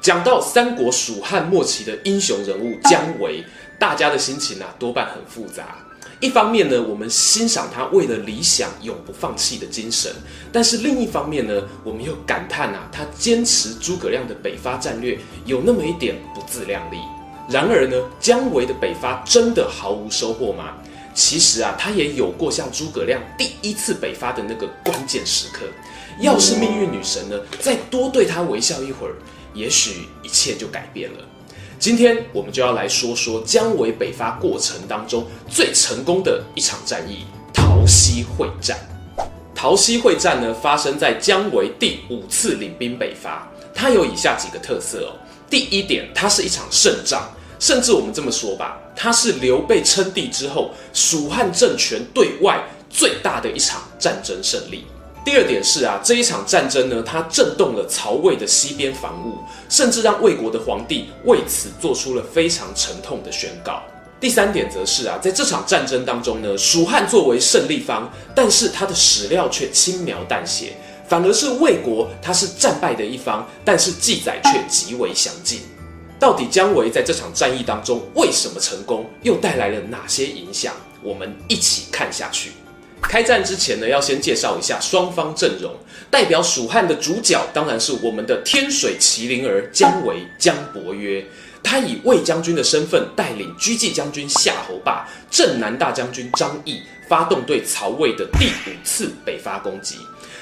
讲到三国蜀汉末期的英雄人物姜维。大家的心情啊，多半很复杂。一方面呢，我们欣赏他为了理想永不放弃的精神；但是另一方面呢，我们又感叹啊，他坚持诸葛亮的北伐战略有那么一点不自量力。然而呢，姜维的北伐真的毫无收获吗？其实啊，他也有过像诸葛亮第一次北伐的那个关键时刻。要是命运女神呢，再多对他微笑一会儿，也许一切就改变了。今天我们就要来说说姜维北伐过程当中最成功的一场战役——桃溪会战。桃溪会战呢，发生在姜维第五次领兵北伐，它有以下几个特色哦。第一点，它是一场胜仗，甚至我们这么说吧，它是刘备称帝之后蜀汉政权对外最大的一场战争胜利。第二点是啊，这一场战争呢，它震动了曹魏的西边防务，甚至让魏国的皇帝为此做出了非常沉痛的宣告。第三点则是啊，在这场战争当中呢，蜀汉作为胜利方，但是他的史料却轻描淡写，反而是魏国他是战败的一方，但是记载却极为详尽。到底姜维在这场战役当中为什么成功，又带来了哪些影响？我们一起看下去。开战之前呢，要先介绍一下双方阵容。代表蜀汉的主角当然是我们的天水麒麟儿姜维姜伯约。他以魏将军的身份带领车骑将军夏侯霸、镇南大将军张翼，发动对曹魏的第五次北伐攻击。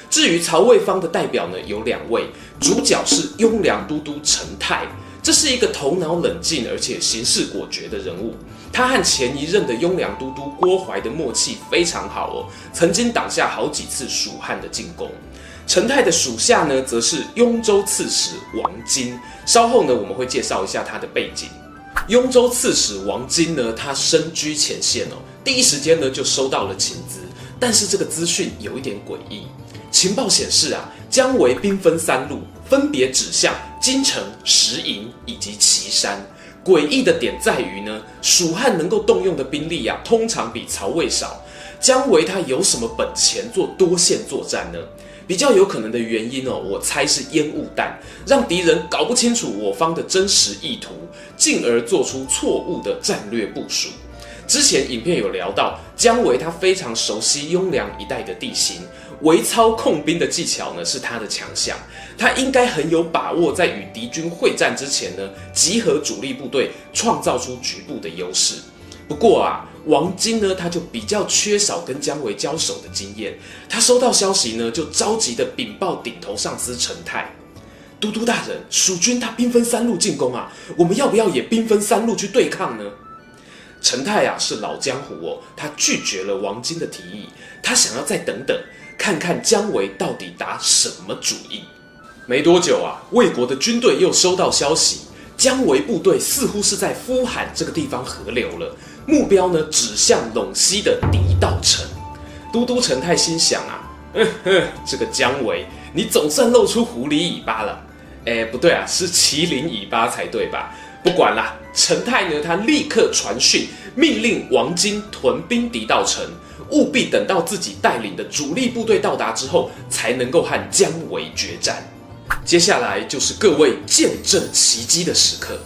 至于曹魏方的代表呢，有两位，主角是雍凉都督陈泰，这是一个头脑冷静而且行事果决的人物。他和前一任的雍凉都督郭淮的默契非常好哦，曾经挡下好几次蜀汉的进攻。陈泰的属下呢，则是雍州刺史王金。稍后呢，我们会介绍一下他的背景。雍州刺史王金呢，他身居前线哦，第一时间呢就收到了情资，但是这个资讯有一点诡异。情报显示啊，姜维兵分三路，分别指向京城、石营以及岐山。诡异的点在于呢，蜀汉能够动用的兵力啊，通常比曹魏少。姜维他有什么本钱做多线作战呢？比较有可能的原因哦，我猜是烟雾弹，让敌人搞不清楚我方的真实意图，进而做出错误的战略部署。之前影片有聊到，姜维他非常熟悉雍凉一带的地形。微操控兵的技巧呢，是他的强项，他应该很有把握在与敌军会战之前呢，集合主力部队，创造出局部的优势。不过啊，王金呢，他就比较缺少跟姜维交手的经验，他收到消息呢，就着急的禀报顶头上司陈泰，都督大人，蜀军他兵分三路进攻啊，我们要不要也兵分三路去对抗呢？陈泰啊是老江湖哦，他拒绝了王金的提议，他想要再等等。看看姜维到底打什么主意。没多久啊，魏国的军队又收到消息，姜维部队似乎是在呼喊这个地方河流了，目标呢指向陇西的狄道城。都督陈泰心想啊，嗯哼，这个姜维，你总算露出狐狸尾巴了。哎，不对啊，是麒麟尾巴才对吧？不管啦，陈泰呢，他立刻传讯，命令王金屯兵狄道城。务必等到自己带领的主力部队到达之后，才能够和姜维决战。接下来就是各位见证奇迹的时刻。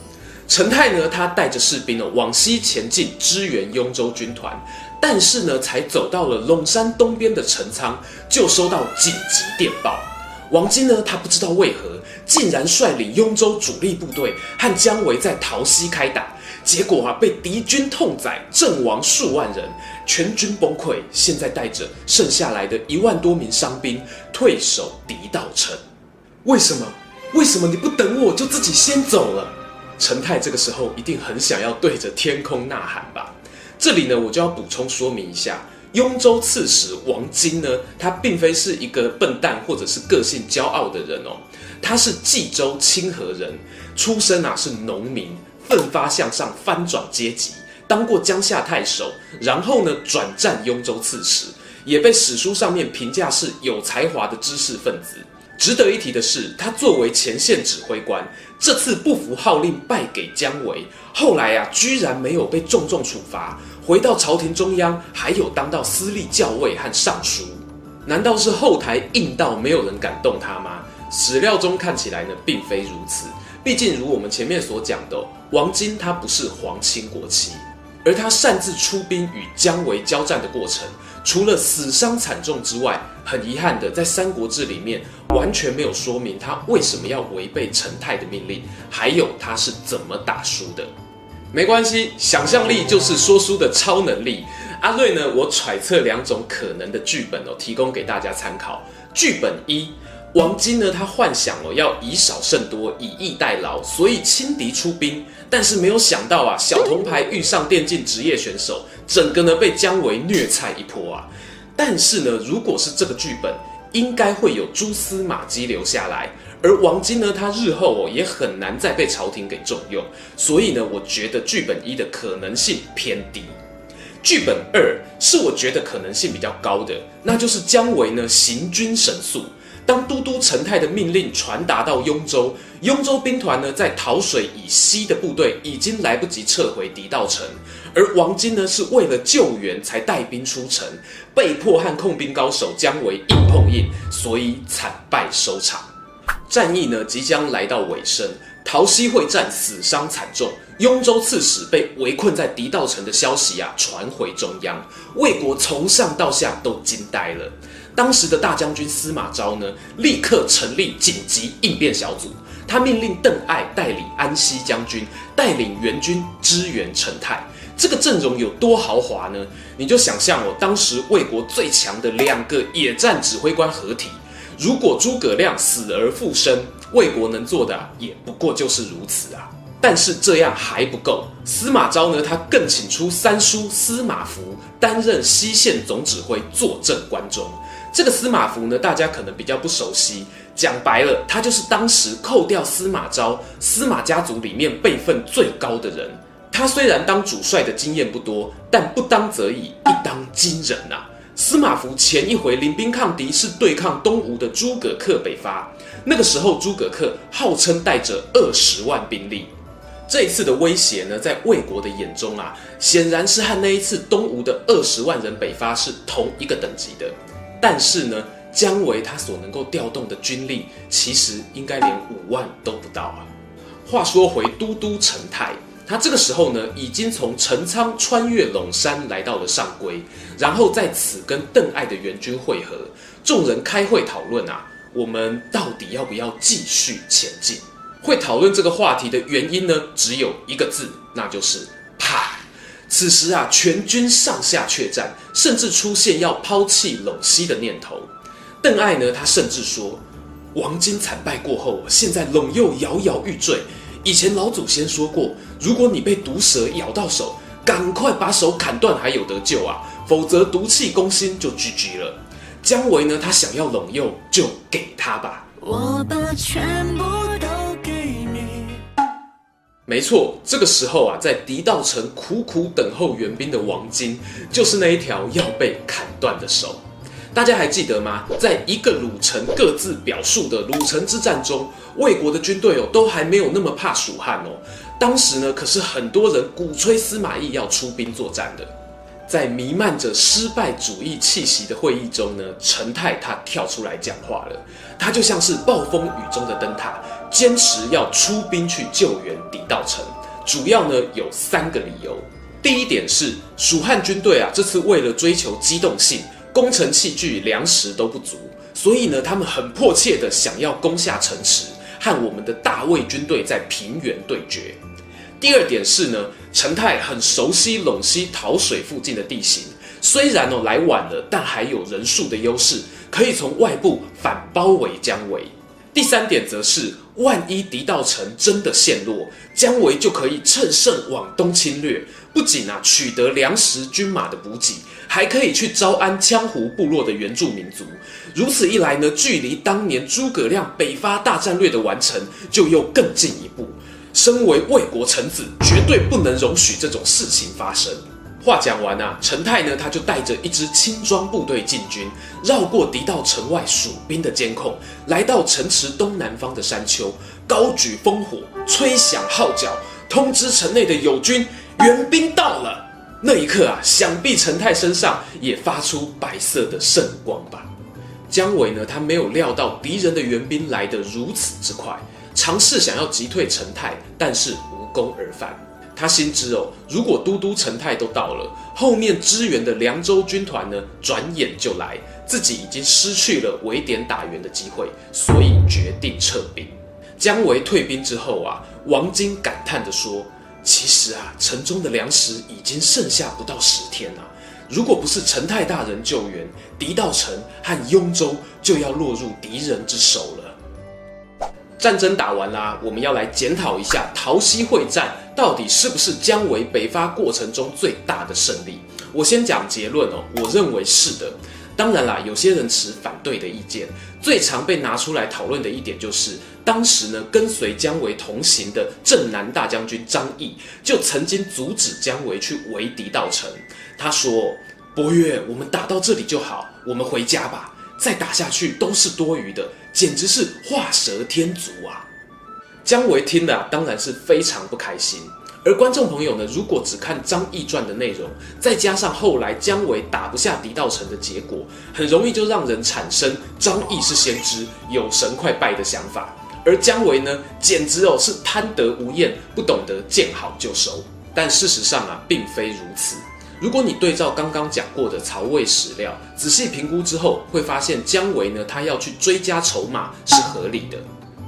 陈泰呢，他带着士兵呢往西前进，支援雍州军团。但是呢，才走到了陇山东边的陈仓，就收到紧急电报。王金呢，他不知道为何，竟然率领雍州主力部队和姜维在桃溪开打。结果啊，被敌军痛宰，阵亡数万人，全军崩溃。现在带着剩下来的一万多名伤兵退守狄道城。为什么？为什么你不等我就自己先走了？陈泰这个时候一定很想要对着天空呐喊吧？这里呢，我就要补充说明一下，雍州刺史王金呢，他并非是一个笨蛋或者是个性骄傲的人哦，他是冀州清河人，出身啊是农民。奋发向上，翻转阶级，当过江夏太守，然后呢转战雍州刺史，也被史书上面评价是有才华的知识分子。值得一提的是，他作为前线指挥官，这次不服号令败给姜维，后来啊居然没有被重重处罚，回到朝廷中央，还有当到司隶校尉和尚书。难道是后台硬到没有人敢动他吗？史料中看起来呢，并非如此。毕竟，如我们前面所讲的，王经他不是皇亲国戚，而他擅自出兵与姜维交战的过程，除了死伤惨重之外，很遗憾的，在《三国志》里面完全没有说明他为什么要违背陈泰的命令，还有他是怎么打输的。没关系，想象力就是说书的超能力。阿瑞呢，我揣测两种可能的剧本哦，提供给大家参考。剧本一。王经呢，他幻想哦要以少胜多，以逸待劳，所以轻敌出兵。但是没有想到啊，小铜牌遇上电竞职业选手，整个呢被姜维虐菜一波啊。但是呢，如果是这个剧本，应该会有蛛丝马迹留下来。而王经呢，他日后哦也很难再被朝廷给重用。所以呢，我觉得剧本一的可能性偏低。剧本二是我觉得可能性比较高的，那就是姜维呢行军神速。当都督陈泰的命令传达到雍州，雍州兵团呢在洮水以西的部队已经来不及撤回狄道城，而王经呢是为了救援才带兵出城，被迫和控兵高手姜维硬碰硬，所以惨败收场。战役呢即将来到尾声，桃溪会战死伤惨重，雍州刺史被围困在狄道城的消息啊传回中央，魏国从上到下都惊呆了。当时的大将军司马昭呢，立刻成立紧急应变小组。他命令邓艾代理安西将军，带领援军支援陈泰。这个阵容有多豪华呢？你就想象哦，当时魏国最强的两个野战指挥官合体，如果诸葛亮死而复生，魏国能做的也不过就是如此啊。但是这样还不够，司马昭呢，他更请出三叔司马孚担任西线总指挥，坐镇关中。这个司马孚呢，大家可能比较不熟悉。讲白了，他就是当时扣掉司马昭，司马家族里面辈分最高的人。他虽然当主帅的经验不多，但不当则已，一当惊人呐、司马孚前一回领兵抗敌，是对抗东吴的诸葛恪北伐。那个时候，诸葛恪号称带着二十万兵力。这一次的威胁呢，在魏国的眼中啊，显然是和那一次东吴的二十万人北伐是同一个等级的。但是呢，姜维他所能够调动的军力，其实应该连五万都不到啊。话说回都督陈泰，他这个时候呢，已经从陈仓穿越陇山来到了上邽，然后在此跟邓艾的援军会合。众人开会讨论啊，我们到底要不要继续前进？会讨论这个话题的原因呢，只有一个字，那就是。此时啊，全军上下怯战，甚至出现要抛弃陇西的念头。邓艾呢，他甚至说：“王经惨败过后，现在陇右摇摇欲坠。以前老祖先说过，如果你被毒蛇咬到手，赶快把手砍断，还有得救啊！否则毒气攻心就 GG 了。”姜维呢，他想要陇右，就给他吧。我把全部没错，这个时候啊，在狄道城苦苦等候援兵的王经，就是那一条要被砍断的手。大家还记得吗？在一个鲁城各自表述的鲁城之战中，魏国的军队哦，都还没有那么怕蜀汉哦。当时呢，可是很多人鼓吹司马懿要出兵作战的。在弥漫着失败主义气息的会议中呢，陈泰他跳出来讲话了。他就像是暴风雨中的灯塔，坚持要出兵去救援狄道城。主要呢有三个理由。第一点是蜀汉军队啊，这次为了追求机动性，攻城器具、粮食都不足，所以呢，他们很迫切的想要攻下城池，和我们的大魏军队在平原对决。第二点是呢，陈泰很熟悉陇西桃水附近的地形，虽然哦来晚了，但还有人数的优势，可以从外部反包围姜维。第三点则是，万一狄道城真的陷落，姜维就可以趁胜往东侵略，不仅啊取得粮食军马的补给，还可以去招安羌胡部落的原住民族。如此一来呢，距离当年诸葛亮北伐大战略的完成就又更进一步。身为魏国臣子，绝对不能容许这种事情发生。话讲完啊，陈泰呢，他就带着一支轻装部队进军，绕过敌到城外蜀兵的监控，来到城池东南方的山丘，高举烽火，吹响号角，通知城内的友军，援兵到了。那一刻啊，想必陈泰身上也发出白色的圣光吧。姜维呢，他没有料到敌人的援兵来得如此之快，尝试想要击退陈泰，但是无功而返。他心知哦，如果都督陈泰都到了，后面支援的凉州军团呢，转眼就来，自己已经失去了围点打援的机会，所以决定撤兵。姜维退兵之后啊，王经感叹地说：“其实啊，城中的粮食已经剩下不到十天了。如果不是陈泰大人救援，狄道成和雍州就要落入敌人之手了。”战争打完啦，我们要来检讨一下桃溪会战到底是不是姜维北伐过程中最大的胜利？我先讲结论哦，我认为是的。当然啦，有些人持反对的意见。最常被拿出来讨论的一点就是，当时呢跟随姜维同行的镇南大将军张翼就曾经阻止姜维去围敌道城。他说：“伯约，我们打到这里就好，我们回家吧。”再打下去都是多余的，简直是画蛇添足啊！姜维听了啊，当然是非常不开心。而观众朋友呢，如果只看张翼传的内容，再加上后来姜维打不下狄道成的结果，很容易就让人产生张翼是先知，有神快拜的想法。而姜维呢，简直哦是贪得无厌，不懂得见好就收。但事实上啊，并非如此。如果你对照刚刚讲过的曹魏史料，仔细评估之后，会发现姜维呢，他要去追加筹码是合理的。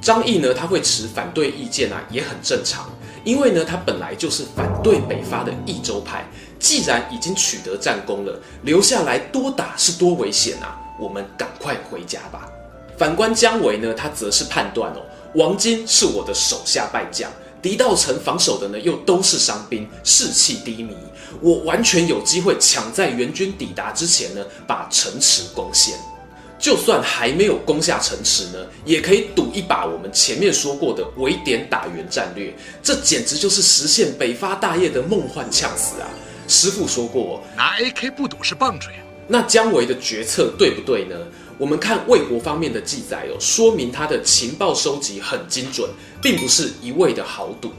张毅呢，他会持反对意见啊，也很正常，因为呢，他本来就是反对北伐的益州派。既然已经取得战功了，留下来多打是多危险啊！我们赶快回家吧。反观姜维呢，他则是判断哦，王经是我的手下败将。狄道成防守的呢，又都是伤兵，士气低迷。我完全有机会抢在援军抵达之前呢，把城池攻陷。就算还没有攻下城池呢，也可以赌一把我们前面说过的围点打援战略。这简直就是实现北伐大业的梦幻呛死啊！师傅说过，拿 AK 不赌是棒槌。那姜维的决策对不对呢？我们看魏国方面的记载哦，说明他的情报收集很精准，并不是一味的豪赌。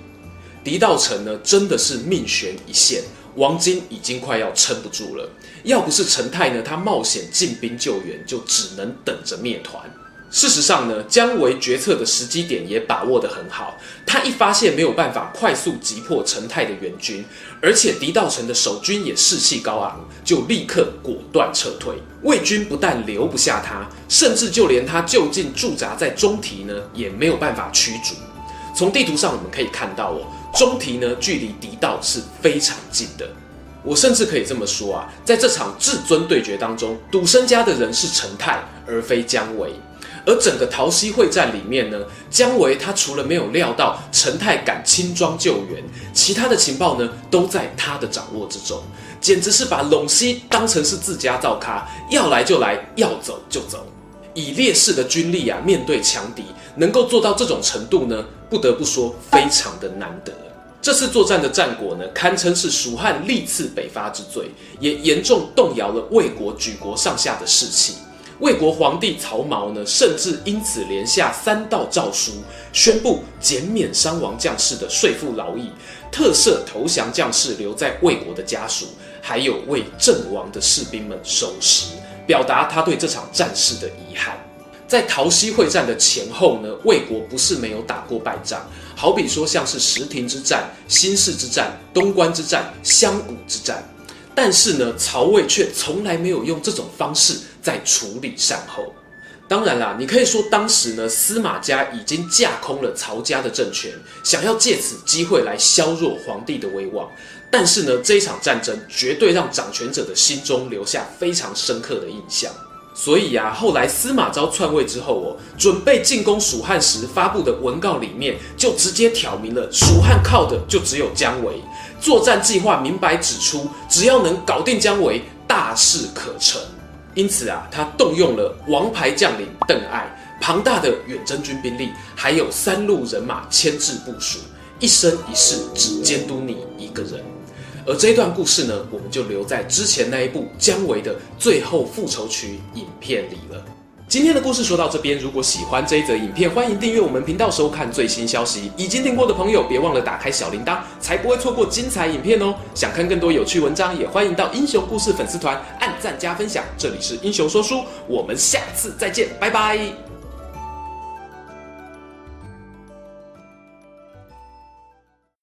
狄道成呢，真的是命悬一线，王经已经快要撑不住了。要不是陈泰呢，他冒险进兵救援，就只能等着灭团。事实上呢，姜维决策的时机点也把握得很好。他一发现没有办法快速击破陈泰的援军，而且狄道成的守军也士气高昂，就立刻果断撤退。魏军不但留不下他，甚至就连他就近驻扎在中提呢，也没有办法驱逐。从地图上我们可以看到哦，中提呢距离狄道是非常近的。我甚至可以这么说啊，在这场至尊对决当中，赌身家的人是陈泰，而非姜维。而整个桃溪会战里面呢，姜维他除了没有料到陈泰敢轻装救援，其他的情报呢都在他的掌握之中，简直是把陇西当成是自家灶咖，要来就来，要走就走。以劣势的军力啊，面对强敌，能够做到这种程度呢，不得不说非常的难得。这次作战的战果呢，堪称是蜀汉历次北伐之最，也严重动摇了魏国举国上下的士气。魏国皇帝曹髦呢，甚至因此连下三道诏书，宣布减免伤亡将士的税赋劳役，特赦投降将士留在魏国的家属，还有为阵亡的士兵们守时，表达他对这场战事的遗憾。在桃溪会战的前后呢，魏国不是没有打过败仗，好比说像是石亭之战、新市之战、东关之战、襄谷之战。但是呢，曹魏却从来没有用这种方式在处理善后。当然啦，你可以说当时呢，司马家已经架空了曹家的政权，想要借此机会来削弱皇帝的威望。但是呢，这一场战争绝对让掌权者的心中留下非常深刻的印象。所以啊，后来司马昭篡位之后哦，准备进攻蜀汉时发布的文告里面，就直接挑明了蜀汉靠的就只有姜维。作战计划明白指出，只要能搞定姜维，大事可成。因此啊，他动用了王牌将领邓艾，庞大的远征军兵力，还有三路人马牵制部署，一生一世只监督你一个人。而这一段故事呢，我们就留在之前那一部姜维的最后复仇曲影片里了。今天的故事说到这边，如果喜欢这一则影片，欢迎订阅我们频道收看最新消息。已经订过的朋友，别忘了打开小铃铛，才不会错过精彩影片哦。想看更多有趣文章，也欢迎到英雄故事粉丝团按赞加分享。这里是英雄说书，我们下次再见，拜拜。